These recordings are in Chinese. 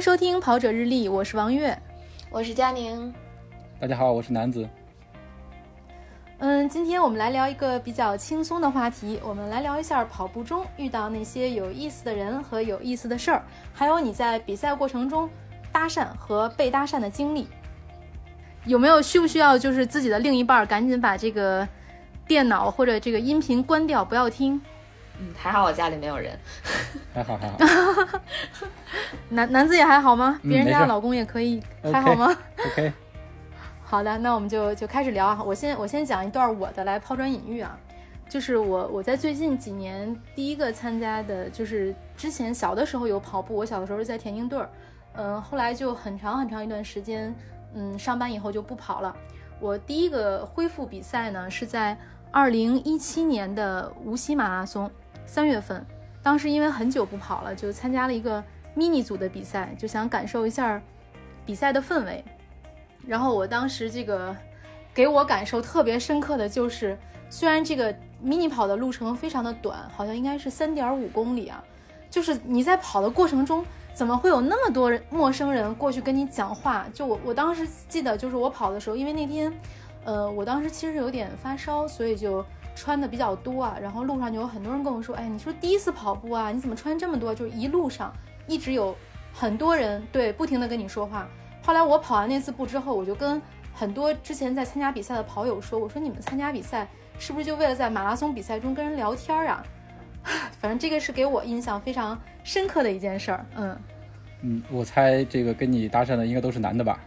迎收听《跑者日历》，我是王悦，我是佳宁。大家好，我是南子。嗯，今天我们来聊一个比较轻松的话题，我们来聊一下跑步中遇到那些有意思的人和有意思的事儿，还有你在比赛过程中搭讪和被搭讪的经历。有没有需不需要就是自己的另一半赶紧把这个电脑或者这个音频关掉，不要听？嗯，还好我家里没有人。还好还好。男男子也还好吗？别人家老公也可以，还好吗？OK，好的，那我们就就开始聊啊。我先我先讲一段我的来抛砖引玉啊，就是我我在最近几年第一个参加的，就是之前小的时候有跑步，我小的时候是在田径队儿，嗯、后来就很长很长一段时间，嗯，上班以后就不跑了。我第一个恢复比赛呢是在二零一七年的无锡马拉松三月份，当时因为很久不跑了，就参加了一个 mini 组的比赛，就想感受一下比赛的氛围。然后我当时这个给我感受特别深刻的就是，虽然这个 mini 跑的路程非常的短，好像应该是三点五公里啊，就是你在跑的过程中，怎么会有那么多陌生人过去跟你讲话？就我我当时记得，就是我跑的时候，因为那天，呃，我当时其实有点发烧，所以就穿的比较多啊。然后路上就有很多人跟我说：“哎，你说第一次跑步啊，你怎么穿这么多？”就是一路上一直有很多人对不停的跟你说话。后来我跑完那次步之后，我就跟很多之前在参加比赛的跑友说：“我说你们参加比赛是不是就为了在马拉松比赛中跟人聊天啊？” 反正这个是给我印象非常深刻的一件事儿。嗯，嗯，我猜这个跟你搭讪的应该都是男的吧？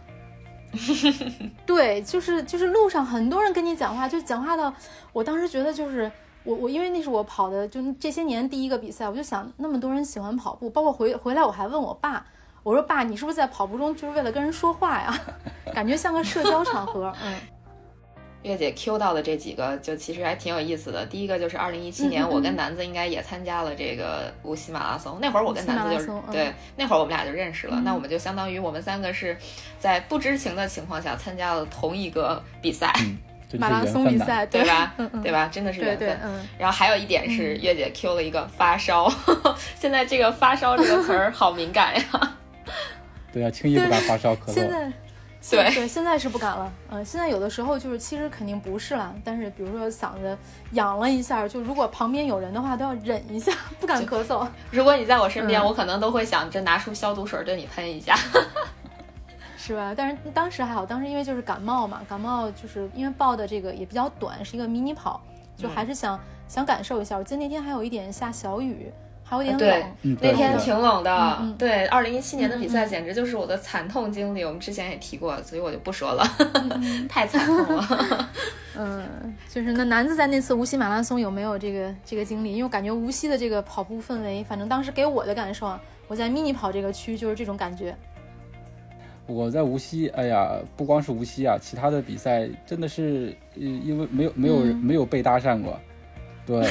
对，就是就是路上很多人跟你讲话，就讲话到我当时觉得就是我我因为那是我跑的就这些年第一个比赛，我就想那么多人喜欢跑步，包括回回来我还问我爸，我说爸，你是不是在跑步中就是为了跟人说话呀？感觉像个社交场合。嗯。月姐 Q 到的这几个，就其实还挺有意思的。第一个就是二零一七年，我跟南子应该也参加了这个无锡马拉松。那会儿我跟南子就是对，那会儿我们俩就认识了。嗯那我们就相当于我们三个是在不知情的情况下参加了同一个比赛，马拉。松比赛，对吧？嗯嗯，对吧？真的是缘分。对，嗯，然后还有一点是，月姐 Q 了一个发烧，现在这个发烧这个词儿好敏感呀。对啊，轻易不敢发烧咳嗽。现在。对对，现在是不敢了。嗯、现在有的时候就是，其实肯定不是了，但是比如说嗓子痒了一下，就如果旁边有人的话，都要忍一下，不敢咳嗽。如果你在我身边，嗯我可能都会想着拿出消毒水对你喷一下。是吧？但是当时还好，当时因为就是感冒嘛，感冒就是因为报的这个也比较短，是一个迷你跑，就还是想、想感受一下。我记得那天还有一点下小雨，还有点对那天挺冷的，对，二零一七年的比赛简直就是我的惨痛经历，我们之前也提过，所以我就不说了，嗯 太惨痛了。嗯，就是那南子在那次无锡马拉松有没有这个这个经历？因为我感觉无锡的这个跑步氛围，反正当时给我的感受啊，我在迷你跑这个区就是这种感觉。我在无锡，哎呀，不光是无锡啊，其他的比赛真的是，呃，因为没有没有、嗯没有被搭讪过，对，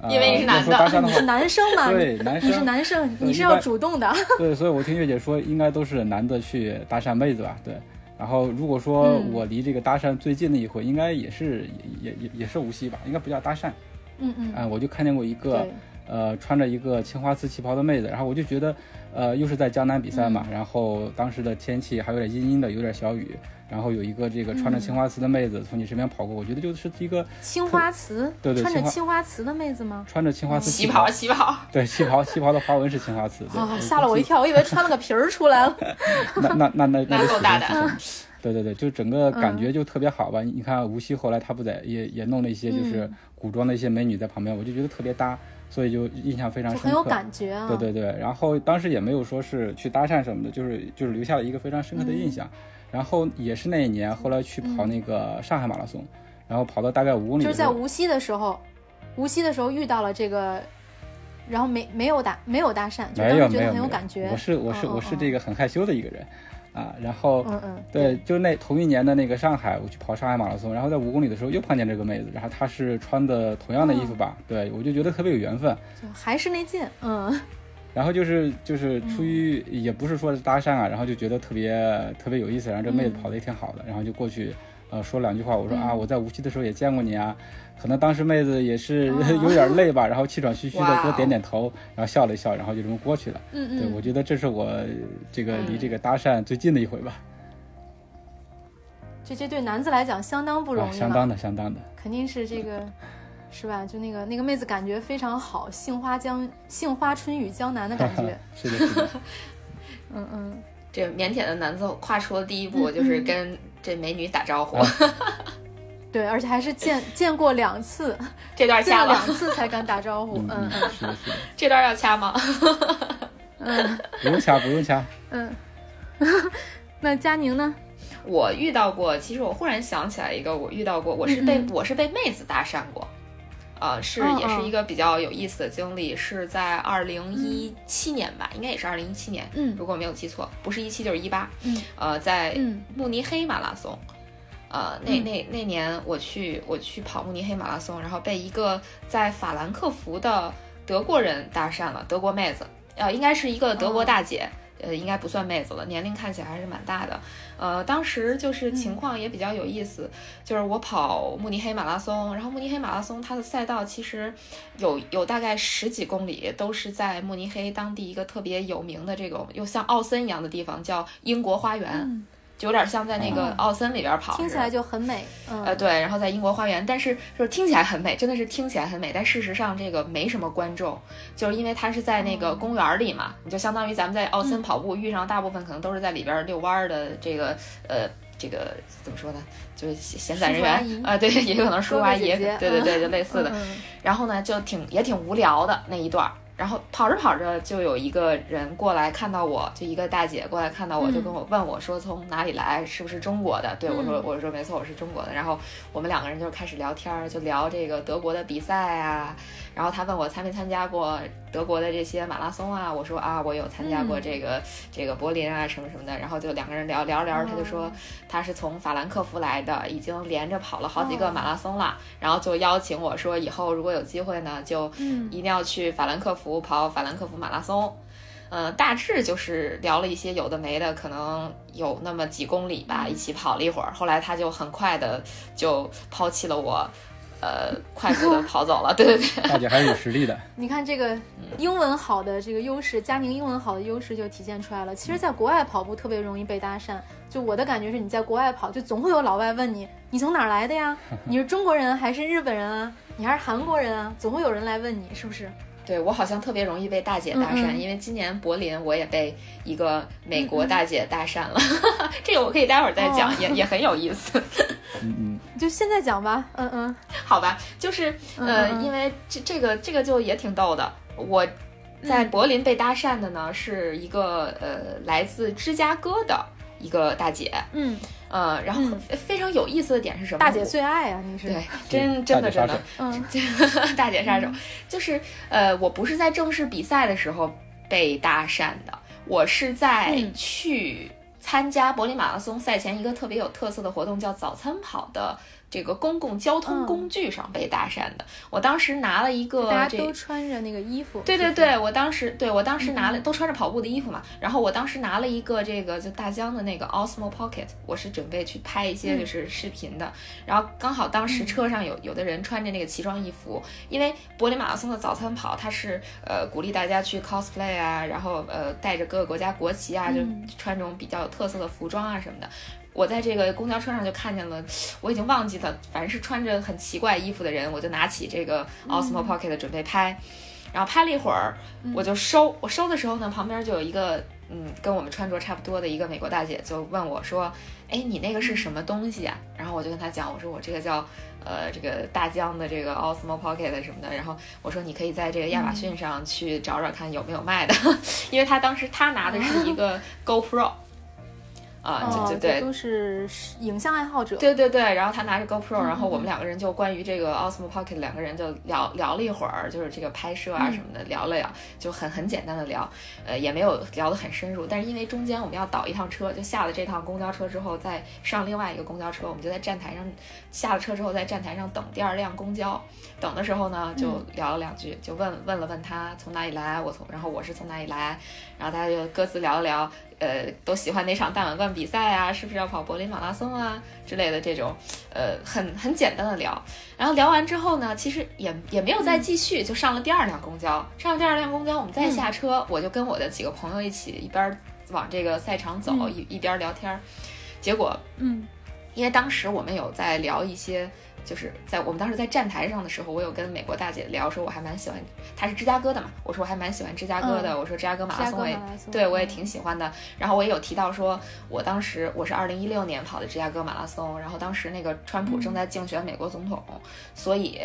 啊 因为你是男的你是，男生嘛？对，男生你是，男生，你是要主动的。对，所以我听月姐说，应该都是男的去搭讪妹子吧，对。然后如果说嗯我离这个搭讪最近的一回，应该也是也也也也是无锡吧，应该不叫搭讪，嗯嗯，啊，我就看见过一个，呃穿着一个青花瓷旗袍的妹子，然后我就觉得，呃，又是在江南比赛嗯。嘛，然后当时的天气还有点阴阴的，有点小雨，然后有一个这个穿着嗯青花瓷的妹子从你身边跑过，我觉得就是一个青花瓷，对对穿着青花瓷的妹子吗？穿着青花瓷旗袍，旗袍，对旗袍，旗袍的花纹是青花瓷，对。啊，吓了我一。跳，我以为穿了个皮儿出来了。那那那那那够大胆对对对，就整个感嗯觉就特别好吧。你你看无锡后来他不在也也弄了一些就是嗯古装的一些美女在旁边，我就觉得特别搭，所以就印象非常深刻。很有感觉啊。对对对，然后当时也没有说是去搭讪什么的，就是就是留下了一个非常深刻的印象。然后也是那一年，后来去跑那个上海马拉松，然后跑到大概五公里就是在无锡的时候，无锡的时候遇到了这个，然后没没有搭没有搭讪，就没当时觉得很有没有感觉。我是我是嗯我是这个很害羞的一个人啊。然后嗯嗯，对，就那同一年的那个上海，我去跑上海马拉松，然后在五公里的时候又碰见这个妹子，然后她是穿的同样的衣服吧，对我就觉得特别有缘分。就还是那件，嗯然后就是就是出于也不是说是搭讪啊，然后就觉得特别特别有意思，然后这妹子跑的也挺好的，然后就过去呃说两句话，我说啊嗯我在无锡的时候也见过你啊，可能当时妹子也是哦 有点累吧，然后气喘吁吁的哇给我点点头，然后笑了一笑，然后就这么过去了。嗯对，我嗯，觉得这是我这个离嗯这个搭讪最近的一回吧，这这对男子来讲相当不容啊，易了，相当的相当的。肯定是这个。是吧？就那个那个妹子感觉非常好，杏花江杏花春雨江南的感觉。是的，是的，嗯 嗯，这腼腆的男子跨出了第一步就是跟这美女打招呼，对，而且还是见 见过两次，这段掐了，两次才敢打招呼。嗯嗯嗯，是的，是的，这段要掐吗？嗯不用掐，不用掐。嗯。那佳宁呢？我遇到过，其实我忽然想起来一个，我遇到过，我是被、嗯嗯我是被妹子搭讪过，呃，是也是一个比较有意思的经历，是在二零一七年吧，应该也是二零一七年，嗯如果没有记错，不是一七就是一八，嗯呃，在嗯。慕尼黑马拉松。呃，那嗯。那那年我去我去跑慕尼黑马拉松，然后被一个在法兰克福的德国人搭讪了，德国妹子，呃，应该是一个德国哦。大姐，呃，应该不算妹子了，年龄看起来还是蛮大的。呃，当时就是情况也比较有意思，就是我跑慕尼黑马拉松，然后慕尼黑马拉松它的赛道其实有有大概十几公里，都是在慕尼黑当地一个特别有名的这种又像奥森一样的地方，叫英国花园，嗯，就有点像在那个哦奥森里边跑。听起来就很美。嗯，呃，对，然后在英国花园，但是就是听起来很美，真的是听起来很美，但事实上这个没什么观众，就是因为它是在那个公园里嘛，你就相当于咱们在奥森跑步遇上，大部分可能都是在里边遛弯儿的这个呃这个怎么说呢，就是闲闲散人员啊、对，也有可能叔叔阿姨，对对对，就类似的。嗯然后呢，就挺也挺无聊的那一段儿。然后跑着跑着，就有一个人过来看到我，就一个大姐过来看到我，嗯就跟我问我说从哪里来，是不是中国的？对我说嗯我说没错，我是中国的。然后我们两个人就开始聊天儿，就聊这个德国的比赛啊。然后他问我参没参加过德国的这些马拉松啊？我说啊，我有参加过嗯这个、这个柏林啊什么什么的。然后就两个人聊聊着聊着，他就说哦他是从法兰克福来的，已经连着跑了好几个哦马拉松了。然后就邀请我说以后如果有机会呢，就嗯一定要去法兰克福跑法兰克福马拉松。呃，大致就是聊了一些有的没的，可能有那么几公里吧，一起跑了一会儿。后来他就很快的就抛弃了我，呃，快速的 跑走了。对对对，大姐还是有实力的。你看这个英文好的这个优势，佳宁英文好的优势就体现出来了。其实，在国外跑步特别容易被搭讪。就我的感觉是，你在国外跑，就总会有老外问你，你从哪儿来的呀？你是中国人还是日本人啊？你还是韩国人啊？总会有人来问你，是不是？对我好像特别容易被大姐搭讪，嗯嗯因为今年柏林我也被一个美国大姐搭讪了，这个我可以待会儿再讲，哦也也很有意思。嗯嗯，就现在讲吧。嗯嗯好吧，就是嗯呃，嗯嗯因为这这个这个就也挺逗的。我在嗯柏林被搭讪的呢，是一个呃来自芝加哥的一个大姐，嗯，呃，然后嗯。非常有意思的点是什么？大姐最爱啊，你是。对，真真的真的 大姐杀手，嗯。大姐杀手，就是呃，我不是在正式比赛的时候被搭讪的，我是在嗯。去参加柏林马拉松赛前一个特别有特色的活动，叫早餐跑的这个公共交通嗯工具上被搭讪的。我当时拿了一个大家都穿着那个衣服。对对对，我当时对我当时拿了、嗯都穿着跑步的衣服嘛，然后我当时拿了一个这个就大疆的那个 Osmo Pocket，我是准备去拍一些嗯就是视频的，然后刚好当时车上有有的人穿着那个奇装异服，因为柏林马拉松的早餐跑，它是呃鼓励大家去 cosplay 啊，然后呃带着各个国家国旗啊，就嗯穿这种比较有特色的服装啊什么的。我在这个公交车上就看见了，我已经忘记了，反正是穿着很奇怪衣服的人，我就拿起这个 Osmo Pocket 准备拍。然后拍了一会儿，我就收。我收的时候呢，旁边就有一个嗯，跟我们穿着差不多的一个美国大姐，就问我说：“哎，你那个是什么东西啊？”然后我就跟她讲，我说我这个叫呃这个大疆的这个 Osmo Pocket 什么的。然后我说你可以在这个亚马逊上去找找看有没有卖的，因为他当时他拿的是一个 GoPro。啊，哦，就就对，都是影像爱好者。对对对，然后他拿着 GoPro，然后我嗯们两个人就关于这个 Osmo Pocket 两个人就聊聊了一会儿，就是这个拍摄啊嗯什么的，聊了聊，就很很简单的聊，呃，也没有聊得很深入。但是因为中间我们要倒一趟车，就下了这趟公交车之后，再上另外一个公交车，我们就在站台上下了车之后，在站台上等第二辆公交。等的时候呢，就嗯聊了两句，就问问了问他从哪里来，我从，然后我是从哪里来，然后大家就各自聊了聊，呃都喜欢哪场大满贯比赛啊，是不是要跑柏林马拉松啊之类的这种，呃很很简单的聊。然后聊完之后呢，其实也也没有再继续，就上了第二辆公交。上了第二辆公交，我们再下车，我就跟我的几个朋友一起一边往这个赛场走，一一边聊天儿。结果，嗯，因为当时我们有在聊一些。就是在我们当时在站台上的时候，我有跟美国大姐聊，说我还蛮喜欢，她是芝加哥的嘛，我说我还蛮喜欢芝加哥的，我说芝加哥马拉松我也对我也挺喜欢的。然后我也有提到说，我当时我是二零一六年跑的芝加哥马拉松，然后当时那个川普正在竞选美国总统，所以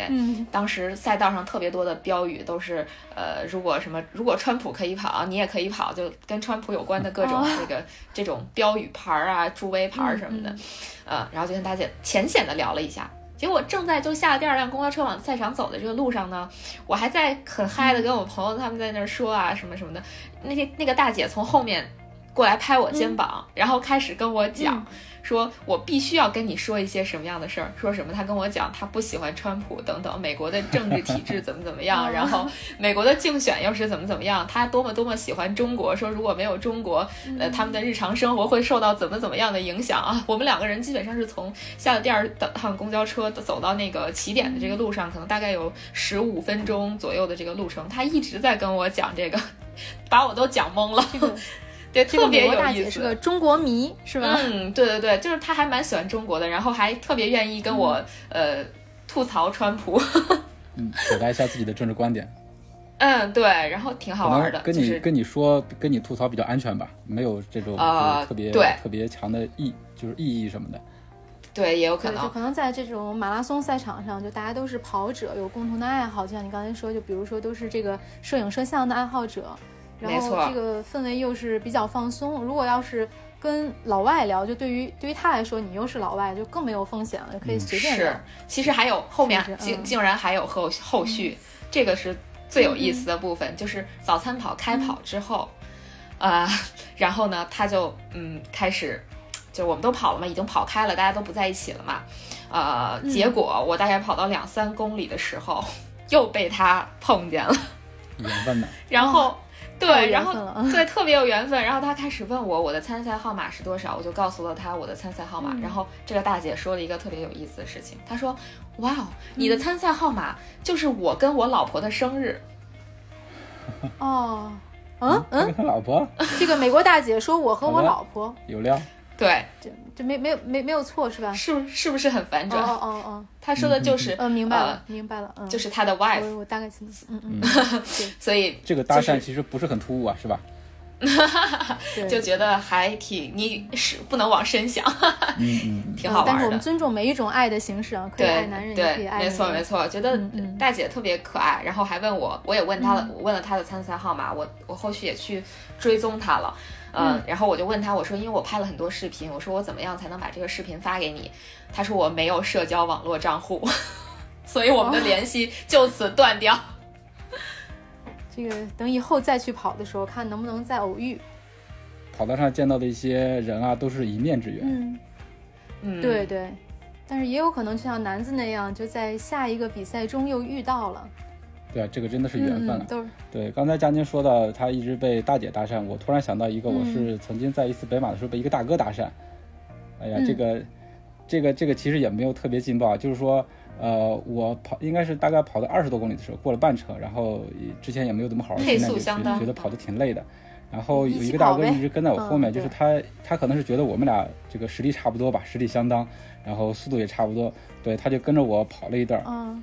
当时赛道上特别多的标语都是，呃，如果什么如果川普可以跑，你也可以跑，就跟川普有关的各种这个这种标语牌啊、助威牌什么的，呃，然后就跟大姐浅显的聊了一下。结果正在就下了第二辆公交车往赛场走的这个路上呢，我还在很嗨的跟我朋友他们在那儿说啊什么什么的，那些那个大姐从后面过来拍我肩膀，然后开始跟我讲。说我必须要跟你说一些什么样的事儿？说什么？他跟我讲他不喜欢川普等等，美国的政治体制怎么怎么样，然后美国的竞选又是怎么怎么样？他多么多么喜欢中国，说如果没有中国，呃，他们的日常生活会受到怎么怎么样的影响啊？我们两个人基本上是从下了第二趟公交车走到那个起点的这个路上，可能大概有十五分钟左右的这个路程，他一直在跟我讲这个，把我都讲懵了。对，特别有意思，是个中国迷，是吧？嗯，对对对，就是他还蛮喜欢中国的，然后还特别愿意跟我呃吐槽川普，嗯，表达一下自己的政治观点。嗯，对，然后挺好玩的。跟你跟你说，跟你吐槽比较安全吧，没有这种特别对特别强的意，就是意义什么的。对，也有可能，就可能在这种马拉松赛场上，就大家都是跑者，有共同的爱好，就像你刚才说，就比如说都是这个摄影摄像的爱好者。然后这个氛围又是比较放松。如果要是跟老外聊，就对于对于他来说，你又是老外，就更没有风险了，可以随便聊。是，其实还有后面竟竟然还有后后续，这个是最有意思的部分，就是早餐跑开跑之后，啊，然后呢，他就嗯开始，就我们都跑了嘛，已经跑开了，大家都不在一起了嘛，呃，结果我大概跑到两三公里的时候，又被他碰见了，缘分呢，然后。对，然后对特别有缘分，然后他开始问我我的参赛号码是多少，我就告诉了他我的参赛号码。然后这个大姐说了一个特别有意思的事情，她说：“哇哦，你的参赛号码就是我跟我老婆的生日。”哦，嗯嗯，他老婆？这个美国大姐说我和我老婆有料。对，这这没没有没没有错是吧？是是不是很反转？哦哦哦，他说的就是，嗯，明白了，明白了，嗯，就是他的 wife，我我大概清楚，嗯嗯，所以这个搭讪其实不是很突兀啊，是吧？就觉得还挺，你是不能往深想，嗯嗯，挺好玩的。但是我们尊重每一种爱的形式啊，可以爱男人，也可以爱没错没错，觉得大姐特别可爱，然后还问我，我也问她了，我问了她的参赛号码，我我后续也去追踪她了。嗯，然后我就问她，我说，因为我拍了很多视频，我说我怎么样才能把这个视频发给你？他说我没有社交网络账户，所以我们的联系就此断掉。这个等以后再去跑的时候，看能不能再偶遇。跑道上见到的一些人啊，都是一面之缘。嗯嗯，对对，但是也有可能就像男子那样，就在下一个比赛中又遇到了。对啊，这个真的是缘分了。都是对。刚才佳宁说到他一直被大姐搭讪，我突然想到一个，我是曾经在一次北马的时候被一个大哥搭讪。哎呀，这个，这个，这个其实也没有特别劲爆，就是说，呃，我跑应该是大概跑到二十多公里的时候，过了半程，然后之前也没有怎么好好训练，就觉得跑的挺累的。然后有一个大哥一直跟在我后面，就是他，他可能是觉得我们俩这个实力差不多吧，实力相当，然后速度也差不多，对，他就跟着我跑了一段。嗯。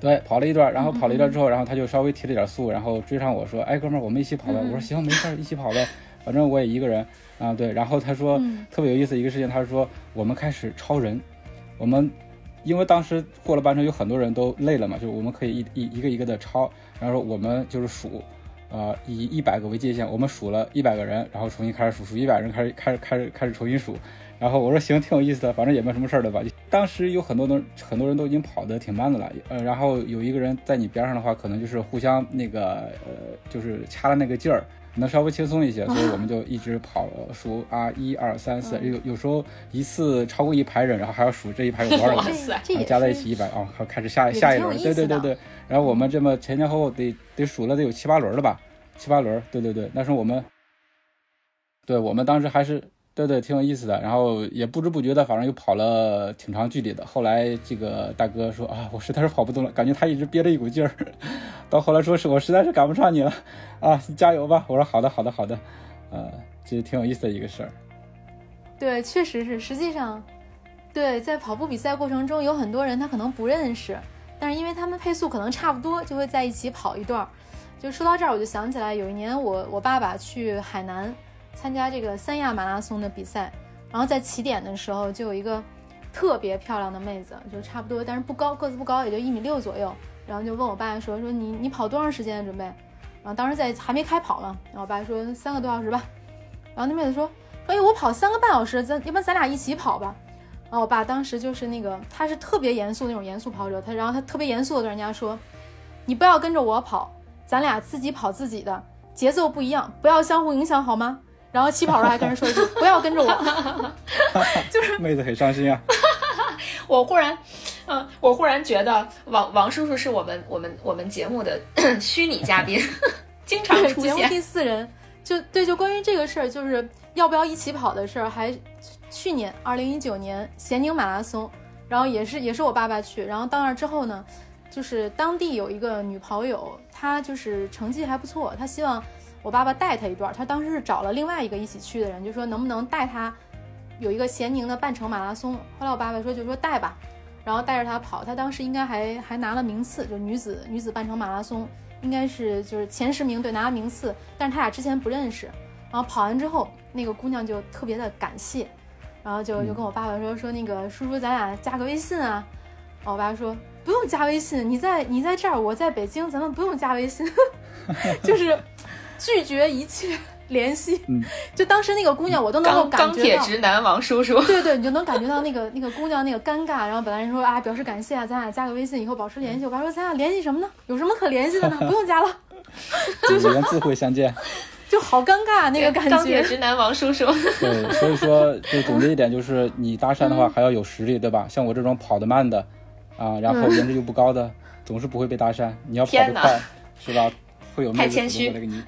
对，跑了一段，然后跑了一段之后，然后他就稍微提了点速，然后追上我说：“哎，哥们儿，我们一起跑呗。”我说：“行，没事，一起跑呗，反正我也一个人啊。”对，然后他说特别有意思一个事情，他说我们开始超人，我们因为当时过了半程，有很多人都累了嘛，就我们可以一一一个一个的抄，然后说我们就是数，呃，以一百个为界限，我们数了一百个人，然后重新开始数，数一百人开始开始开始开始重新数。然后我说行，挺有意思的，反正也没什么事儿的吧。当时有很多人，很多人都已经跑得挺慢的了，呃，然后有一个人在你边上的话，可能就是互相那个，呃，就是掐了那个劲儿，能稍微轻松一些，所以我们就一直跑数啊，一二三四，有有时候一次超过一排人，然后还要数这一排有多少人，加在一起一百啊，好开始下下一轮，对对对对，然后我们这么前前后后得得数了得有七八轮了吧，七八轮，对对对，那时候我们。对我们当时还是对对挺有意思的，然后也不知不觉的，反正又跑了挺长距离的。后来这个大哥说啊，我实在是跑不动了，感觉他一直憋着一股劲儿。到后来说是我实在是赶不上你了啊，你加油吧。我说好的好的好的，呃，这挺有意思的一个事儿。对，确实是，实际上，对，在跑步比赛过程中，有很多人他可能不认识，但是因为他们配速可能差不多，就会在一起跑一段儿。就说到这儿，我就想起来有一年我我爸爸去海南。参加这个三亚马拉松的比赛，然后在起点的时候就有一个特别漂亮的妹子，就差不多，但是不高，个子不高，也就一米六左右。然后就问我爸说：“说你你跑多长时间准备？”然后当时在还没开跑嘛，然后我爸说三个多小时吧。然后那妹子说：“哎，我跑三个半小时，咱要不然咱俩一起跑吧。”然后我爸当时就是那个他是特别严肃那种严肃跑者，他然后他特别严肃的跟人家说：“你不要跟着我跑，咱俩自己跑自己的，节奏不一样，不要相互影响，好吗？”然后起跑时候还跟人说一句：“不要跟着我。”就是妹子很伤心啊。我忽然，嗯，我忽然觉得王王叔叔是我们我们我们节目的 虚拟嘉宾，经常出现。节目第四人，就对，就关于这个事儿，就是要不要一起跑的事儿，还去年二零一九年咸宁马拉松，然后也是也是我爸爸去，然后到那之后呢，就是当地有一个女跑友，她就是成绩还不错，她希望。我爸爸带他一段，他当时是找了另外一个一起去的人，就说能不能带他有一个咸宁的半程马拉松。后来我爸爸说就说带吧，然后带着他跑，他当时应该还还拿了名次，就女子女子半程马拉松应该是就是前十名，对，拿了名次。但是他俩之前不认识，然后跑完之后，那个姑娘就特别的感谢，然后就就跟我爸爸说说那个叔叔咱俩加个微信啊。我爸说不用加微信，你在你在这儿，我在北京，咱们不用加微信，就是。拒绝一切联系，就当时那个姑娘，我都能够感觉到钢铁直男王叔叔。对对，你就能感觉到那个那个姑娘那个尴尬。然后本来说啊，表示感谢啊，咱俩加个微信，以后保持联系。我爸说 咱俩联系什么呢？有什么可联系的呢？不用加了，就是自会相见，就好尴尬那个感觉。钢铁直男王叔叔。对，所以说就总结一点，就是你搭讪的话还要有实力，对吧？像我这种跑得慢的啊，然后颜值又不高的，总是不会被搭讪。你要跑得快，是吧？会有妹子主动过来给你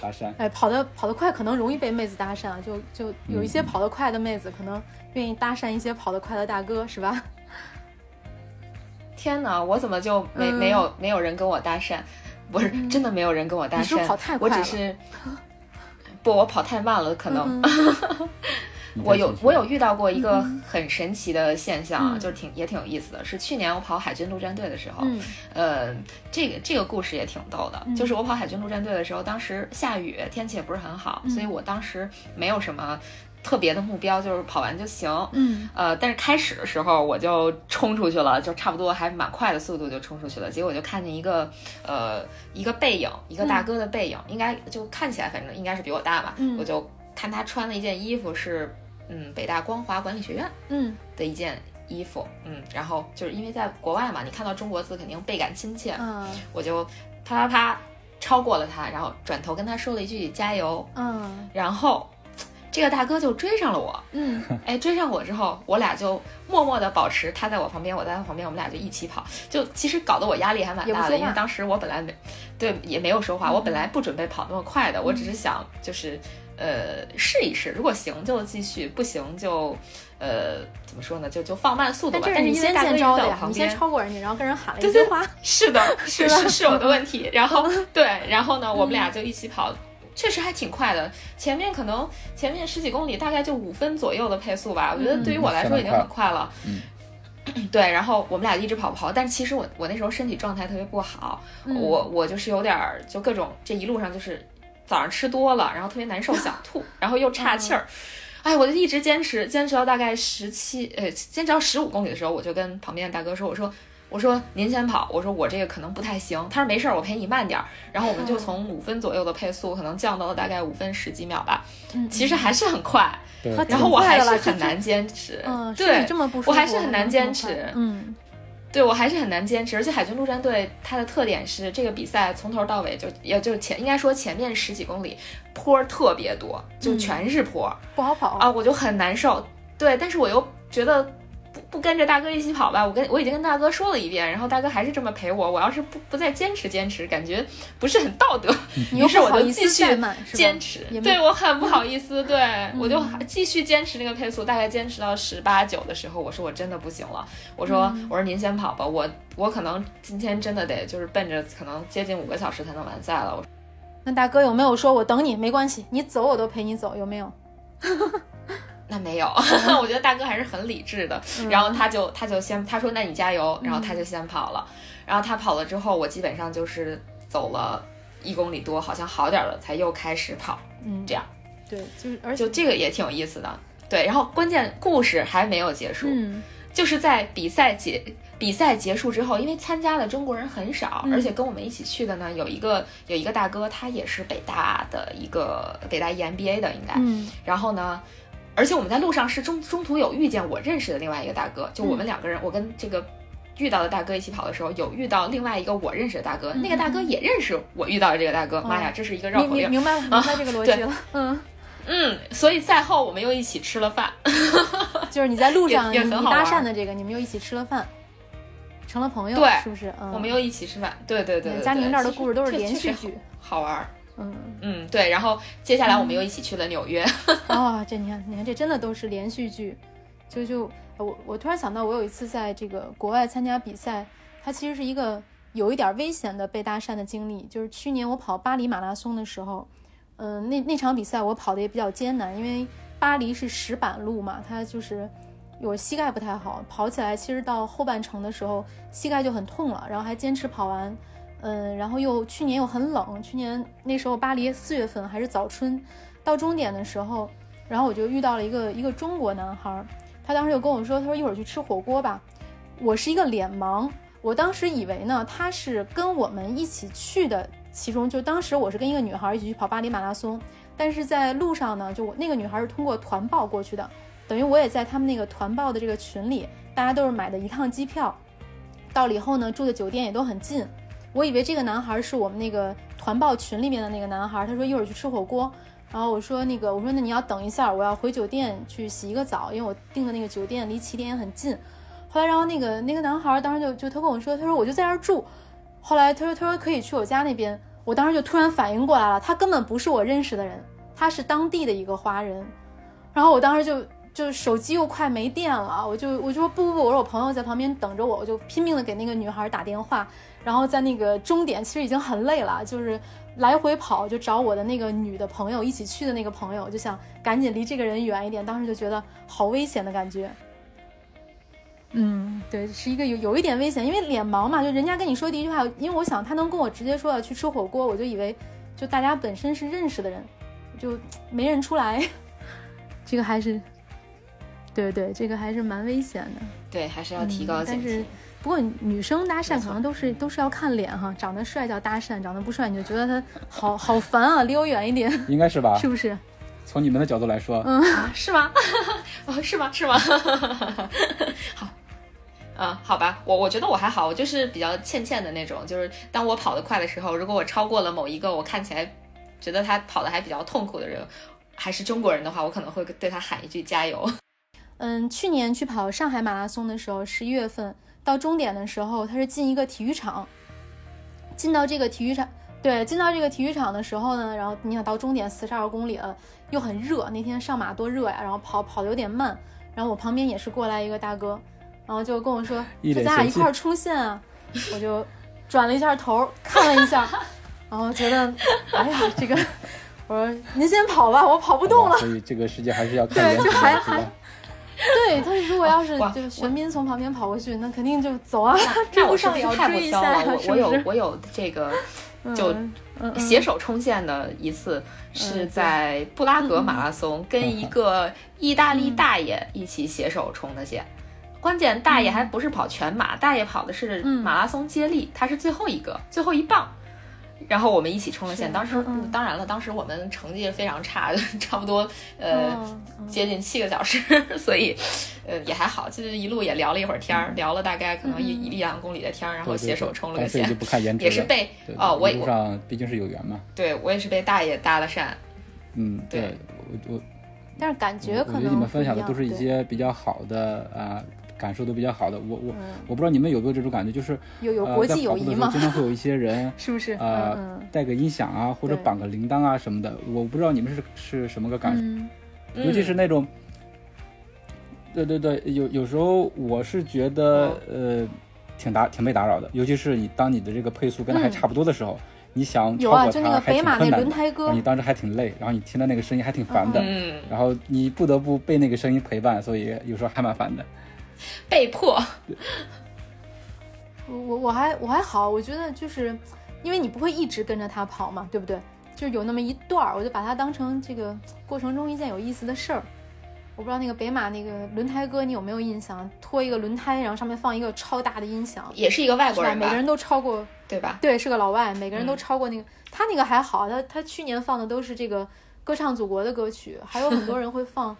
搭讪。哎，跑得跑得快，可能容易被妹子搭讪啊。就就有一些跑得快的妹子，可能愿意搭讪一些跑得快的大哥，是吧？天哪，我怎么就没没有没有人跟我搭讪？不是真的没有人跟我搭讪，跑太快了。我只是不，我跑太慢了，可能。我有我有遇到过一个很神奇的现象啊，就是挺也挺有意思的。是去年我跑海军陆战队的时候，呃，这个这个故事也挺逗的。就是我跑海军陆战队的时候，当时下雨，天气也不是很好，所以我当时没有什么特别的目标，就是跑完就行。嗯，呃，但是开始的时候我就冲出去了，就差不多还蛮快的速度就冲出去了。结果就看见一个呃一个背影，一个大哥的背影，应该就看起来反正应该是比我大吧。我就看他穿了一件衣服是。嗯，北大光华管理学院嗯。的一件衣服，嗯，然后就是因为在国外嘛，你看到中国字肯定倍感亲切，嗯，我就啪啪啪超过了他，然后转头跟他说了一句加油，嗯，然后这个大哥就追上了我，嗯，哎，追上我之后，我俩就默默的保持他在我旁边，我在他旁边，我们俩就一起跑，就其实搞得我压力还蛮大的，因为当时我本来没对也没有说话，我本来不准备跑那么快的，我只是想就是。呃，试一试，如果行就继续，不行就，呃，怎么说呢？就就放慢速度吧。但是你先见招的呀，你先超过人家，然后跟人喊了一句话。是的，是是是我的问题。然后 对，然后呢，我们俩就一起跑，确实还挺快的。前面可能前面十几公里大概就五分左右的配速吧，我觉得对于我来说已经很快了。嗯，对。然后我们俩一直跑跑，但其实我我那时候身体状态特别不好，我我就是有点儿就各种这一路上就是。早上吃多了，然后特别难受，想吐，然后又岔气儿，哎，我就一直坚持，坚持到大概十七，呃，坚持到十五公里的时候，我就跟旁边的大哥说，我说，我说您先跑，我说我这个可能不太行，他说没事儿，我陪你慢点儿，然后我们就从五分左右的配速，可能降到了大概五分十几秒吧，其实还是很快，然后我还是很难坚持，对，这么不我还是很难坚持，嗯。对我还是很难坚持，而且海军陆战队它的特点是这个比赛从头到尾就也就前应该说前面十几公里坡特别多，就全是坡，不好跑啊，我就很难受。对，但是我又觉得。不不跟着大哥一起跑吧？我跟我已经跟大哥说了一遍，然后大哥还是这么陪我。我要是不不再坚持坚持，感觉不是很道德。于是我就继续坚持，对我很不好意思。对我就继续坚持那个配速，大概坚持到十八九的时候，我说我真的不行了。我说我说您先跑吧，我我可能今天真的得就是奔着可能接近五个小时才能完赛了。我那大哥有没有说我等你没关系，你走我都陪你走，有没有？那没有，我觉得大哥还是很理智的。然后他就他就先他说那你加油，然后他就先跑了。然后他跑了之后，我基本上就是走了一公里多，好像好点了，才又开始跑。嗯，这样。对，就是而且就这个也挺有意思的。对，然后关键故事还没有结束，嗯就是在比赛结比赛结束之后，因为参加的中国人很少，而且跟我们一起去的呢有一个有一个大哥，他也是北大的一个北大 EMBA 的应该。嗯。然后呢？而且我们在路上是中中途有遇见我认识的另外一个大哥，就我们两个人，我跟这个遇到的大哥一起跑的时候，有遇到另外一个我认识的大哥，那个大哥也认识我遇到的这个大哥。妈呀，这是一个绕口令，明白明白这个逻辑了。嗯嗯，所以赛后我们又一起吃了饭，就是你在路上你搭讪的这个，你们又一起吃了饭，成了朋友，对，是不是？嗯，我们又一起吃饭，对对对。佳宁这儿的故事都是连续剧，好玩。嗯嗯，对，然后接下来我们又一起去了纽约。啊，这你看，你看，这真的都是连续剧。就就我我突然想到，我有一次在这个国外参加比赛，它其实是一个有一点危险的被搭讪的经历。就是去年我跑巴黎马拉松的时候，嗯，那那场比赛我跑的也比较艰难，因为巴黎是石板路嘛，它就是我膝盖不太好，跑起来其实到后半程的时候膝盖就很痛了，然后还坚持跑完。嗯，然后又去年又很冷，去年那时候巴黎四月份还是早春，到终点的时候，然后我就遇到了一个一个中国男孩，他当时就跟我说，他说一会儿去吃火锅吧。我是一个脸盲，我当时以为呢他是跟我们一起去的，其中就当时我是跟一个女孩一起去跑巴黎马拉松，但是在路上呢，就我那个女孩是通过团报过去的，等于我也在他们那个团报的这个群里，大家都是买的一趟机票，到了以后呢，住的酒店也都很近。我以为这个男孩是我们那个团报群里面的那个男孩，他说一会儿去吃火锅，然后我说那个我说那你要等一下，我要回酒店去洗一个澡，因为我订的那个酒店离起点也很近。后来然后那个那个男孩当时就就他跟我说，他说我就在这儿住。后来他说他说可以去我家那边，我当时就突然反应过来了，他根本不是我认识的人，他是当地的一个华人。然后我当时就就手机又快没电了，我就我就说不不不，我说我朋友在旁边等着我，我就拼命的给那个女孩打电话。然后在那个终点，其实已经很累了，就是来回跑，就找我的那个女的朋友一起去的那个朋友，就想赶紧离这个人远一点。当时就觉得好危险的感觉。嗯，对，是一个有有一点危险，因为脸盲嘛，就人家跟你说第一句话，因为我想他能跟我直接说要去吃火锅，我就以为就大家本身是认识的人，就没认出来。这个还是，对对，这个还是蛮危险的。对，还是要提高警惕。不过女生搭讪可能都是都是要看脸哈，长得帅叫搭讪，长得不帅你就觉得他好好烦啊，离我远一点，应该是吧？是不是？从你们的角度来说，嗯，是吗？哦，是吗？是吗？好，嗯，好吧，我我觉得我还好，我就是比较欠欠的那种，就是当我跑得快的时候，如果我超过了某一个我看起来觉得他跑得还比较痛苦的人，还是中国人的话，我可能会对他喊一句加油。嗯，去年去跑上海马拉松的时候，十一月份。到终点的时候，他是进一个体育场，进到这个体育场，对，进到这个体育场的时候呢，然后你想到终点四十二公里了，又很热，那天上马多热呀，然后跑跑的有点慢，然后我旁边也是过来一个大哥，然后就跟我说，咱俩一块冲线啊，我就转了一下头看了一下，然后觉得，哎呀，这个，我说您先跑吧，我跑不动了，所以这个世界还是要 看颜值的。对他如果要是就是玄彬从旁边跑过去，那肯定就走啊，追不上也要追一下。我我有我有这个 就携手冲线的一次，是在布拉格马拉松，跟一个意大利大爷一起携手冲的线。关键大爷还不是跑全马，大爷跑的是马拉松接力，他是最后一个，最后一棒。然后我们一起冲了线，当时当然了，当时我们成绩非常差，差不多呃接近七个小时，所以呃也还好，就是一路也聊了一会儿天儿，聊了大概可能一一两公里的天儿，然后携手冲了个线，也是被哦，我路上毕竟是有缘嘛，对我也是被大爷搭了讪，嗯，对。我我，但是感觉可能你们分享的都是一些比较好的啊。感受都比较好的。我我我不知道你们有没有这种感觉，就是有有国际友谊吗？经常会有一些人 是不是呃带个音响啊，或者绑个铃铛啊什么的。我不知道你们是是什么个感受，尤其是那种，对对对，有有时候我是觉得呃挺打挺被打扰的，尤其是你当你的这个配速跟他还差不多的时候。你想超过他还挺困难的，你当时还挺累，然后你听到那个声音还挺烦的，然后你不得不被那个声音陪伴，所以有时候还蛮烦的。被迫。我我我还我还好，我觉得就是因为你不会一直跟着他跑嘛，对不对？就是有那么一段儿，我就把它当成这个过程中一件有意思的事儿。我不知道那个北马那个轮胎哥你有没有印象？拖一个轮胎，然后上面放一个超大的音响，也是一个外国人，每个人都超过。对吧？对，是个老外，每个人都超过那个。他那个还好，他他去年放的都是这个歌唱祖国的歌曲，还有很多人会放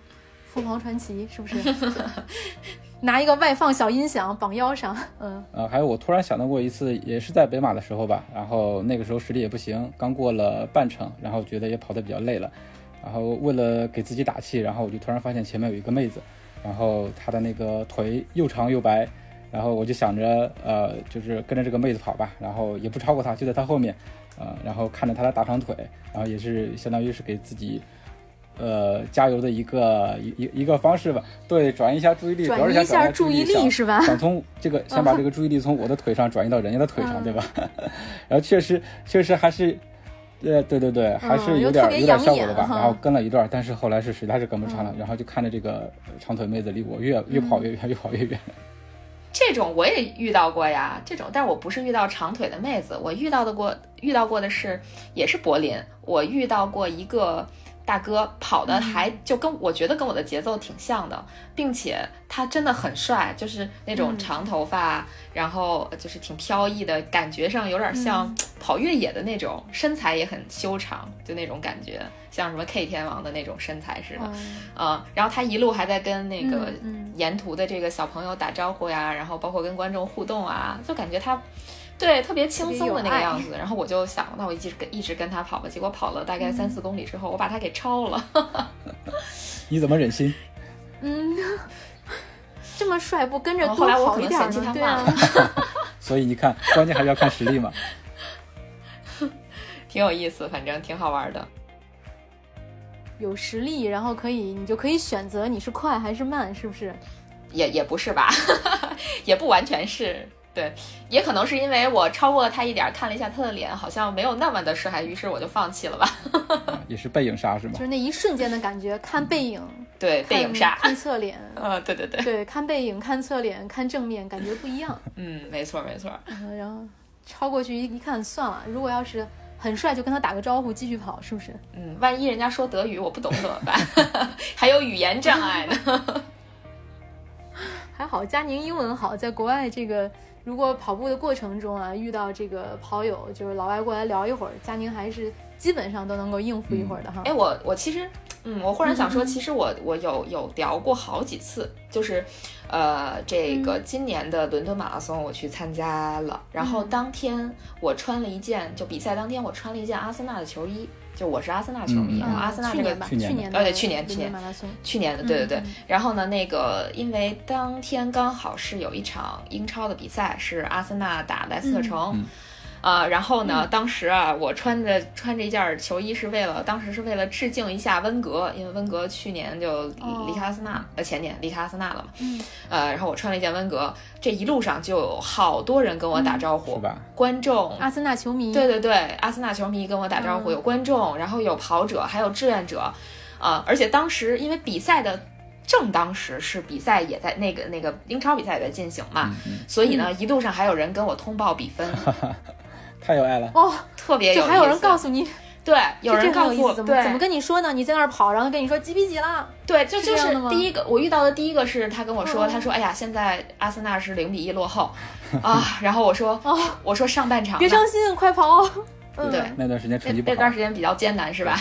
凤凰传奇，是不是？拿一个外放小音响绑腰上，嗯。呃，还有我突然想到过一次，也是在北马的时候吧，然后那个时候实力也不行，刚过了半程，然后觉得也跑得比较累了，然后为了给自己打气，然后我就突然发现前面有一个妹子，然后她的那个腿又长又白。然后我就想着，呃，就是跟着这个妹子跑吧，然后也不超过她，就在她后面，呃，然后看着她的大长腿，然后也是相当于是给自己，呃，加油的一个一一一个方式吧。对，转移一下注意力，转移一下注意力是吧？想从这个 先把这个注意力从我的腿上转移到人家的腿上，对吧？然后确实确实还是，呃，对对对，还是有点有点效果的吧。然后跟了一段，但是后来是实在是跟不上了，然后就看着这个长腿妹子离我越越跑越远，越跑越远。这种我也遇到过呀，这种，但是我不是遇到长腿的妹子，我遇到的过，遇到过的是，也是柏林，我遇到过一个。大哥跑的还就跟我觉得跟我的节奏挺像的，并且他真的很帅，就是那种长头发，然后就是挺飘逸的感觉上有点像 跑越野的那种，身材也很修长，就那种感觉，像什么 K 天王的那种身材似的，嗯，然后他一路还在跟那个沿途的这个小朋友打招呼呀，然后包括跟观众互动啊，就感觉他。对，特别轻松的那个样子，然后我就想，那我一直跟一直跟他跑吧。结果跑了大概三四公里之后，我把他给超了。你怎么忍心？嗯，这么帅，不跟着多跑一点吗？对啊。所以你看，关键还是要看实力嘛。挺有意思，反正挺好玩的。有实力，然后可以，你就可以选择你是快还是慢，是不是？也也不是吧，也不完全是。对，也可能是因为我超过了他一点，看了一下他的脸，好像没有那么的帅，于是我就放弃了吧。也是背影杀是吗？就是那一瞬间的感觉，看背影，对，背影杀，看侧脸，呃，对对对，对，看背影，看侧脸，看正面，感觉不一样。嗯，没错没错。然后超过去一一看，算了，如果要是很帅，就跟他打个招呼，继续跑，是不是？嗯，万一人家说德语我不懂怎么办？还有语言障碍呢。还好佳宁英文好，在国外这个。如果跑步的过程中啊，遇到这个跑友，就是老外过来聊一会儿，佳宁还是基本上都能够应付一会儿的哈。哎，我我其实，嗯，我忽然想说，其实我我有有聊过好几次，就是，呃，这个今年的伦敦马拉松我去参加了，然后当天我穿了一件，就比赛当天我穿了一件阿森纳的球衣。就我是阿森纳球迷，然后阿森纳这个去年呃对去年去年去年的对对对，然后呢那个因为当天刚好是有一场英超的比赛，是阿森纳打莱斯特城。啊，然后呢？当时啊，我穿着穿这件球衣是为了，当时是为了致敬一下温格，因为温格去年就离开阿森纳，呃，前年离开阿森纳了嘛。嗯。呃，然后我穿了一件温格，这一路上就有好多人跟我打招呼？观众，阿森纳球迷。对对对，阿森纳球迷跟我打招呼，有观众，然后有跑者，还有志愿者，啊，而且当时因为比赛的正当时是比赛也在那个那个英超比赛也在进行嘛，所以呢，一路上还有人跟我通报比分。太有爱了哦，特别有就。还有人告诉你，对，有人告诉我，怎么怎么跟你说呢？你在那儿跑，然后跟你说几比几了？对，就就是第一个我遇到的第一个是他跟我说，他说，哎呀，现在阿森纳是零比一落后 啊。然后我说哦，我说上半场别伤心，快跑。对，那段时间成绩，那段时间比较艰难，是吧？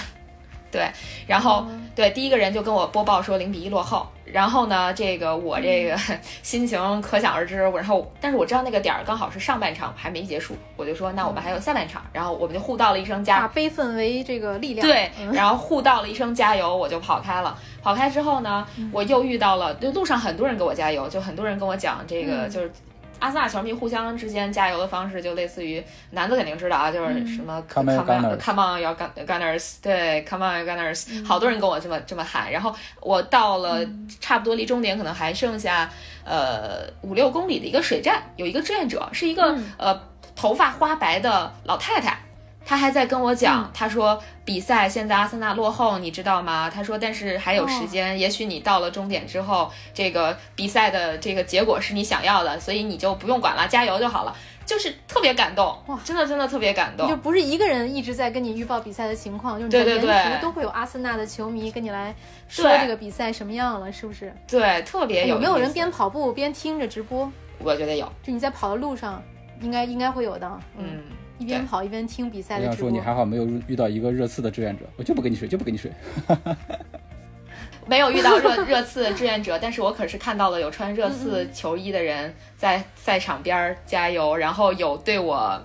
对，然后对第一个人就跟我播报说零比一落后，然后呢，这个我这个 心情可想而知。然后，但是我知道那个点儿刚好是上半场还没结束，我就说那我们还有下半场，然后我们就互道了一声加，把悲愤为这个力量。对，然后互道了一声加油，我就跑开了。跑开之后呢，我又遇到了，就路上很多人给我加油，就很多人跟我讲这个就是。阿森纳球迷互相之间加油的方式就类似于男的肯定知道啊，就是什么 Come on, Come on, your Gunners，对，Come on, your Gunners，好多人跟我这么这么喊。然后我到了差不多离终点可能还剩下呃五六公里的一个水站，有一个志愿者，是一个呃头发花白的老太太。他还在跟我讲，他说比赛现在阿森纳落后，你知道吗？他说，但是还有时间，也许你到了终点之后，这个比赛的这个结果是你想要的，所以你就不用管了，加油就好了。就是特别感动，哇，真的真的特别感动。就不是一个人一直在跟你预报比赛的情况，就是对对对，都会有阿森纳的球迷跟你来说这个比赛什么样了，是不是？对，特别有。有没有人边跑步边听着直播？我觉得有。就你在跑的路上，应该应该会有的，嗯。一边跑一边听比赛的我想说你还好没有遇到一个热刺的志愿者，我就不跟你睡，就不跟你睡。没有遇到热 热刺的志愿者，但是我可是看到了有穿热刺球衣的人在赛场边加油，然后有对我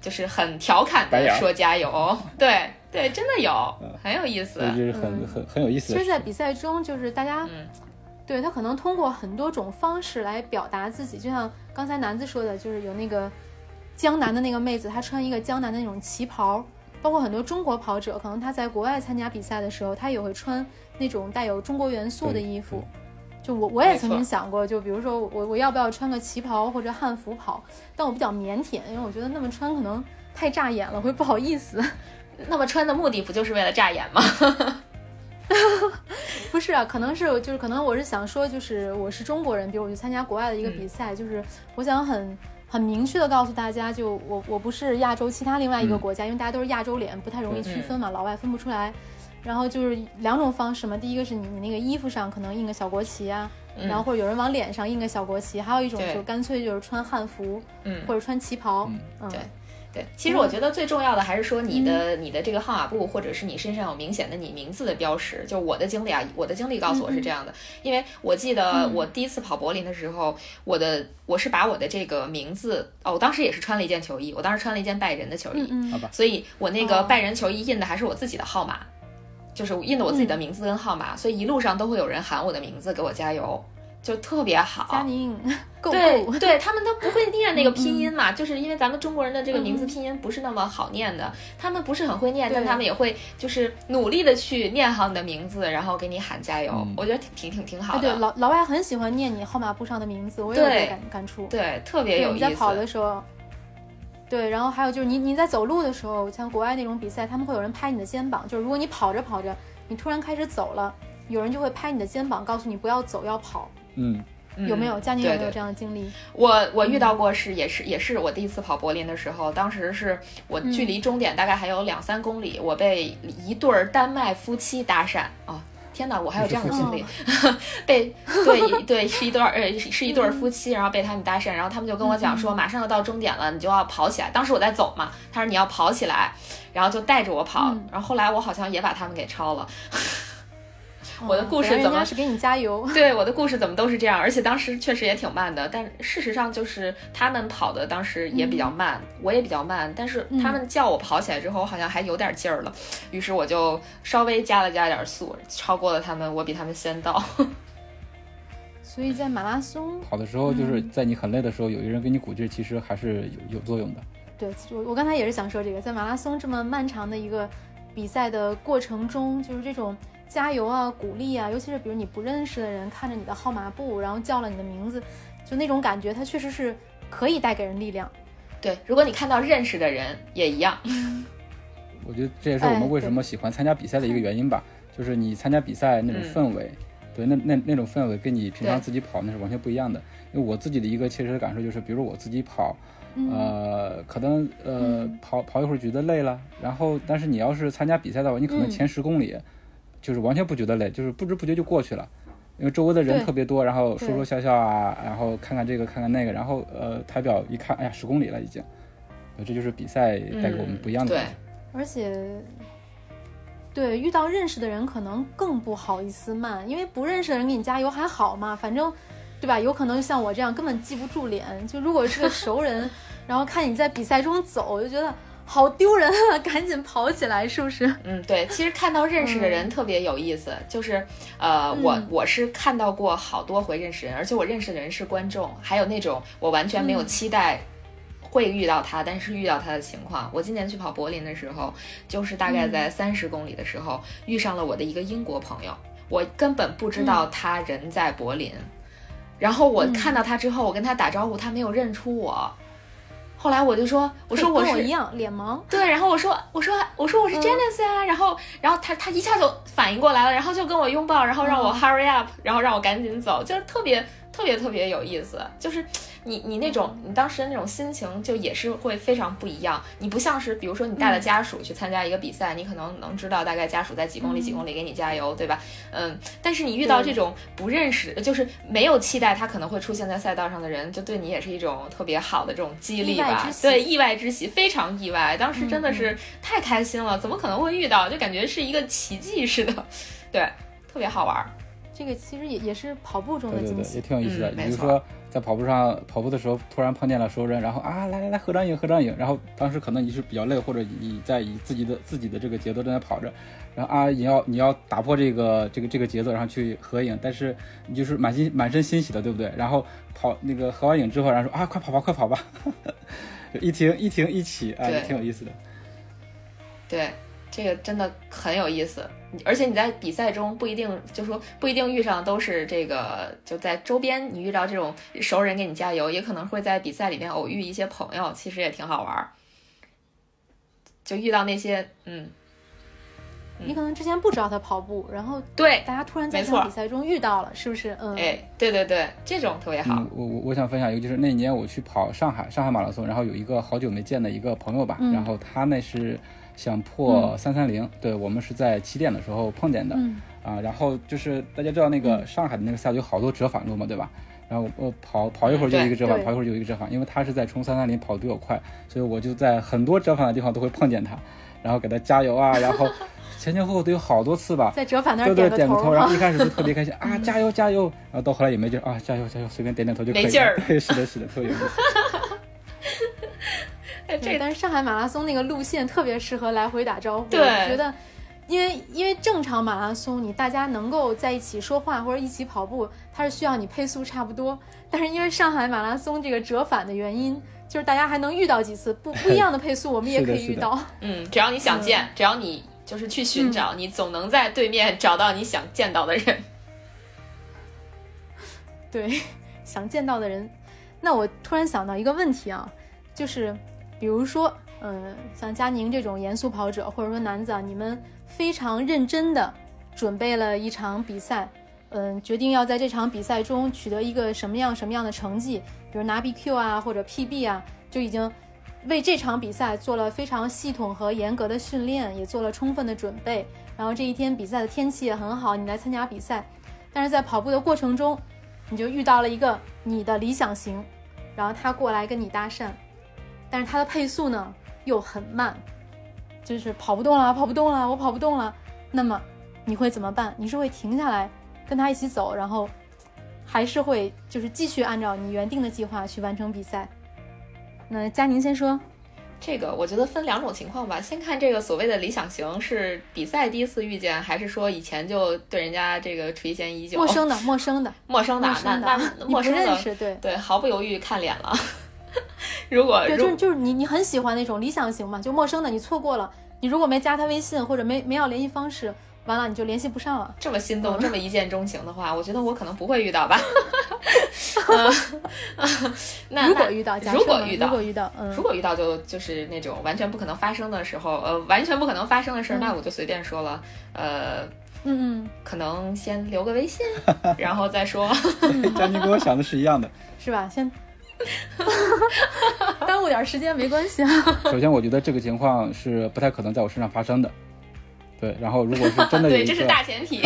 就是很调侃的说加油。对对，真的有，很有意思。就是很很很有意思。其实，在比赛中，就是大家，对他可能通过很多种方式来表达自己，就像刚才南子说的，就是有那个。江南的那个妹子，她穿一个江南的那种旗袍，包括很多中国跑者，可能她在国外参加比赛的时候，她也会穿那种带有中国元素的衣服。就我我也曾经想过，就比如说我我要不要穿个旗袍或者汉服跑，但我比较腼腆，因为我觉得那么穿可能太扎眼了，会不好意思。那么穿的目的不就是为了扎眼吗？不是啊，可能是就是可能我是想说，就是我是中国人，比如我去参加国外的一个比赛，就是我想很。很明确的告诉大家，就我我不是亚洲其他另外一个国家，因为大家都是亚洲脸，不太容易区分嘛，老外分不出来。然后就是两种方式嘛，第一个是你你那个衣服上可能印个小国旗啊，然后或者有人往脸上印个小国旗，还有一种就干脆就是穿汉服，嗯，或者穿旗袍，嗯，对。对，其实我觉得最重要的还是说你的你的这个号码布，或者是你身上有明显的你名字的标识。就我的经历啊，我的经历告诉我是这样的，因为我记得我第一次跑柏林的时候，我的我是把我的这个名字哦，我当时也是穿了一件球衣，我当时穿了一件拜仁的球衣，好吧，所以我那个拜仁球衣印的还是我自己的号码，就是印的我自己的名字跟号码，所以一路上都会有人喊我的名字给我加油。就特别好，佳宁，对对，他们都不会念那个拼音嘛，就是因为咱们中国人的这个名字拼音不是那么好念的，他们不是很会念，但他们也会就是努力的去念好你的名字，然后给你喊加油，我觉得挺挺挺挺好的。对，老老外很喜欢念你号码布上的名字，我也有感感触。对，特别有意思。你在跑的时候，对，然后还有就是你你在走路的时候，像国外那种比赛，他们会有人拍你的肩膀，就是如果你跑着跑着，你突然开始走了，有人就会拍你的肩膀，告诉你不要走，要跑。嗯，有没有？佳宁有没有这样的经历？我我遇到过，是也是也是我第一次跑柏林的时候，当时是我距离终点大概还有两三公里，我被一对儿丹麦夫妻搭讪哦，天哪，我还有这样的经历，被对对是一对儿呃是一对儿夫妻，然后被他们搭讪，然后他们就跟我讲说，马上要到终点了，你就要跑起来。当时我在走嘛，他说你要跑起来，然后就带着我跑，然后后来我好像也把他们给超了。我的故事怎么是给你加油？对，我的故事怎么都是这样，而且当时确实也挺慢的，但事实上就是他们跑的当时也比较慢，我也比较慢，但是他们叫我跑起来之后，我好像还有点劲儿了，于是我就稍微加了加点速，超过了他们，我比他们先到。所以在马拉松跑的时候，就是在你很累的时候，有一个人给你鼓劲，其实还是有有作用的。对，我我刚才也是想说这个，在马拉松这么漫长的一个比赛的过程中，就是这种。加油啊，鼓励啊，尤其是比如你不认识的人看着你的号码布，然后叫了你的名字，就那种感觉，它确实是可以带给人力量。对，如果你看到认识的人也一样。我觉得这也是我们为什么喜欢参加比赛的一个原因吧，就是你参加比赛那种氛围，对，那那那种氛围跟你平常自己跑那是完全不一样的。因为我自己的一个切实的感受就是，比如我自己跑，呃，可能呃跑跑一会儿觉得累了，然后但是你要是参加比赛的话，你可能前十公里。就是完全不觉得累，就是不知不觉就过去了，因为周围的人特别多，然后说说笑笑啊，然后看看这个看看那个，然后呃台表一看，哎呀十公里了已经，这就是比赛带给我们不一样的。对，而且对，遇到认识的人可能更不好意思慢，因为不认识的人给你加油还好嘛，反正，对吧？有可能像我这样根本记不住脸，就如果是个熟人，然后看你在比赛中走，我就觉得。好丢人啊！赶紧跑起来，是不是？嗯，对。其实看到认识的人特别有意思，就是呃，我我是看到过好多回认识人，而且我认识的人是观众，还有那种我完全没有期待会遇到他，但是遇到他的情况。我今年去跑柏林的时候，就是大概在三十公里的时候遇上了我的一个英国朋友，我根本不知道他人在柏林，然后我看到他之后，我跟他打招呼，他没有认出我。后来我就说，我说我是一样脸盲，对，然后我说我说我说我是 Janice 呀，然后然后他他一下就反应过来了，然后就跟我拥抱，然后让我 hurry up，然后让我赶紧走，就是特别特别特别有意思，就是。你你那种你当时的那种心情就也是会非常不一样。你不像是比如说你带了家属去参加一个比赛，你可能能知道大概家属在几公里几公里给你加油，对吧？嗯。但是你遇到这种不认识，就是没有期待他可能会出现在赛道上的人，就对你也是一种特别好的这种激励吧？对，意外之喜，非常意外。当时真的是太开心了，怎么可能会遇到？就感觉是一个奇迹似的，对，特别好玩。这个其实也也是跑步中的惊喜，也挺有意思的。比如说。在跑步上跑步的时候，突然碰见了熟人，然后啊，来来来，合张影，合张影。然后当时可能你是比较累，或者你在以自己的自己的这个节奏正在跑着，然后啊，你要你要打破这个这个这个节奏，然后去合影。但是你就是满心满身欣喜的，对不对？然后跑那个合完影之后，然后说啊，快跑吧，快跑吧，一停一停一起，啊，挺有意思的。对。这个真的很有意思，而且你在比赛中不一定就说不一定遇上都是这个，就在周边你遇到这种熟人给你加油，也可能会在比赛里面偶遇一些朋友，其实也挺好玩儿。就遇到那些嗯，你可能之前不知道他跑步，然后对大家突然在场比赛中遇到了，是不是？嗯，哎，对对对，这种特别好。我我我想分享一个，就是那年我去跑上海上海马拉松，然后有一个好久没见的一个朋友吧，然后他那是。想破三三零，对我们是在起点的时候碰见的，啊，然后就是大家知道那个上海的那个赛道有好多折返路嘛，对吧？然后我跑跑一会儿就一个折返，跑一会儿就一个折返，因为他是在冲三三零跑得比我快，所以我就在很多折返的地方都会碰见他，然后给他加油啊，然后 前前后后都有好多次吧，在折返那儿点个头，然后一开始就特别开心 啊，加油加油，然后到后来也没劲啊，加油加油，随便点点头就可以了，没劲儿，对，是的是的，特别有意思。对，但是上海马拉松那个路线特别适合来回打招呼。对，我觉得，因为因为正常马拉松，你大家能够在一起说话或者一起跑步，它是需要你配速差不多。但是因为上海马拉松这个折返的原因，就是大家还能遇到几次不不一样的配速，我们也 可以遇到。嗯，只要你想见，只要你就是去寻找，你总能在对面找到你想见到的人。对，想见到的人。那我突然想到一个问题啊，就是。比如说，嗯，像佳宁这种严肃跑者，或者说男子，啊，你们非常认真的准备了一场比赛，嗯，决定要在这场比赛中取得一个什么样什么样的成绩，比如拿 BQ 啊，或者 PB 啊，就已经为这场比赛做了非常系统和严格的训练，也做了充分的准备。然后这一天比赛的天气也很好，你来参加比赛，但是在跑步的过程中，你就遇到了一个你的理想型，然后他过来跟你搭讪。但是它的配速呢又很慢，就是跑不动了，跑不动了，我跑不动了。那么你会怎么办？你是会停下来跟他一起走，然后还是会就是继续按照你原定的计划去完成比赛？那佳宁先说，这个我觉得分两种情况吧。先看这个所谓的理想型是比赛第一次遇见，还是说以前就对人家这个垂涎已久？陌生的，陌生的，陌生的，那 那陌生的，对对，毫不犹豫看脸了。如果对，就是就是你你很喜欢那种理想型嘛，就陌生的你错过了，你如果没加他微信或者没没要联系方式，完了你就联系不上了。这么心动，这么一见钟情的话，我觉得我可能不会遇到吧。那如果遇到，如果遇到，如果遇到，如果遇到就就是那种完全不可能发生的时候，呃，完全不可能发生的事儿，那我就随便说了，呃，嗯，可能先留个微信，然后再说。佳妮跟我想的是一样的，是吧？先。耽误点时间没关系啊。首先，我觉得这个情况是不太可能在我身上发生的。对，然后如果是 真的有一个，对，这是大前提。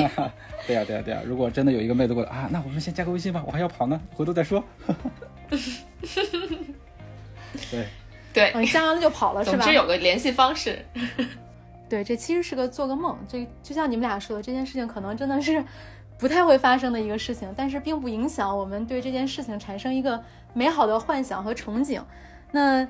对呀，对呀，对呀。如果真的有一个妹子过来啊，那我们先加个微信吧，我还要跑呢，回头再说。对对，你加完了就跑了是吧？总之有个联系方式。对，这其实是个做个梦。这就像你们俩说的，这件事情可能真的是不太会发生的一个事情，但是并不影响我们对这件事情产生一个美好的幻想和憧憬。那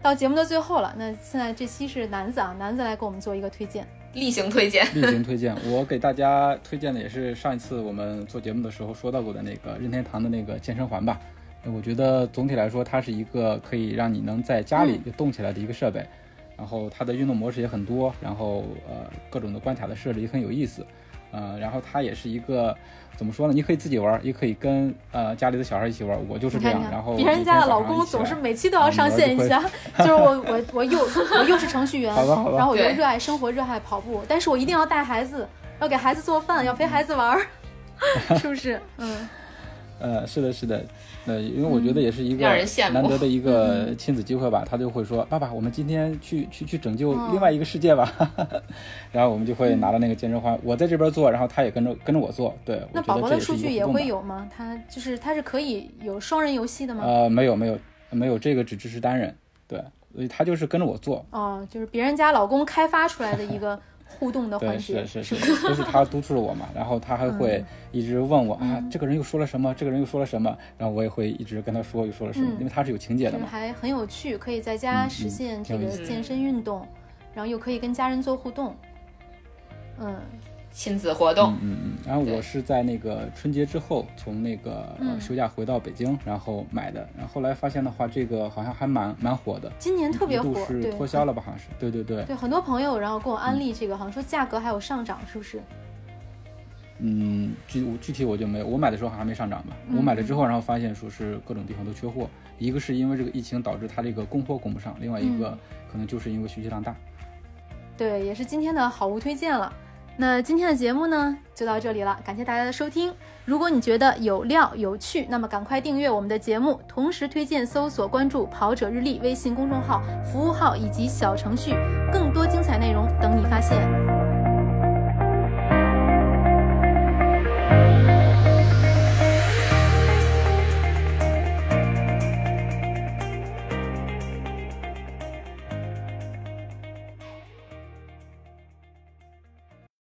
到节目的最后了，那现在这期是男子啊，男子来给我们做一个推荐，例行推荐，例行推荐。我给大家推荐的也是上一次我们做节目的时候说到过的那个任天堂的那个健身环吧。我觉得总体来说，它是一个可以让你能在家里就动起来的一个设备。然后它的运动模式也很多，然后呃各种的关卡的设置也很有意思，呃，然后它也是一个怎么说呢？你可以自己玩，也可以跟呃家里的小孩一起玩。我就是这样。然后别人家的老公总是每期都要上线一下，就是我我我又我又是程序员，然后我又热爱生活，热爱跑步，但是我一定要带孩子，要给孩子做饭，要陪孩子玩，是不是？嗯。呃，是的，是的。呃，因为我觉得也是一个难得的一个 亲子机会吧，他就会说：“爸爸，我们今天去去去拯救另外一个世界吧。”然后我们就会拿到那个健身环，我在这边做，然后他也跟着跟着我做。对，那宝宝的数据也会有吗？他就是他是可以有双人游戏的吗？呃，没有没有没有，这个只支持单人。对，所以他就是跟着我做。哦，就是别人家老公开发出来的一个。互动的环节是是是，都 是他督促了我嘛，然后他还会一直问我啊，这个人又说了什么？这个人又说了什么？然后我也会一直跟他说又说了什么，因为他是有情节的嘛，还很有趣，可以在家实现这个健身运动，然后又可以跟家人做互动，嗯。亲子活动，嗯嗯，然后我是在那个春节之后从那个休假回到北京，然后买的，然后后来发现的话，这个好像还蛮蛮火的，今年特别火，是脱销了吧？好像是，对对对，对很多朋友然后跟我安利这个，好像说价格还有上涨，是不是？嗯，具具体我就没有，我买的时候好像没上涨吧？我买了之后，然后发现说是各种地方都缺货，一个是因为这个疫情导致它这个供货供不上，另外一个可能就是因为需求量大。对，也是今天的好物推荐了。那今天的节目呢，就到这里了，感谢大家的收听。如果你觉得有料有趣，那么赶快订阅我们的节目，同时推荐搜索关注“跑者日历”微信公众号、服务号以及小程序，更多精彩内容等你发现。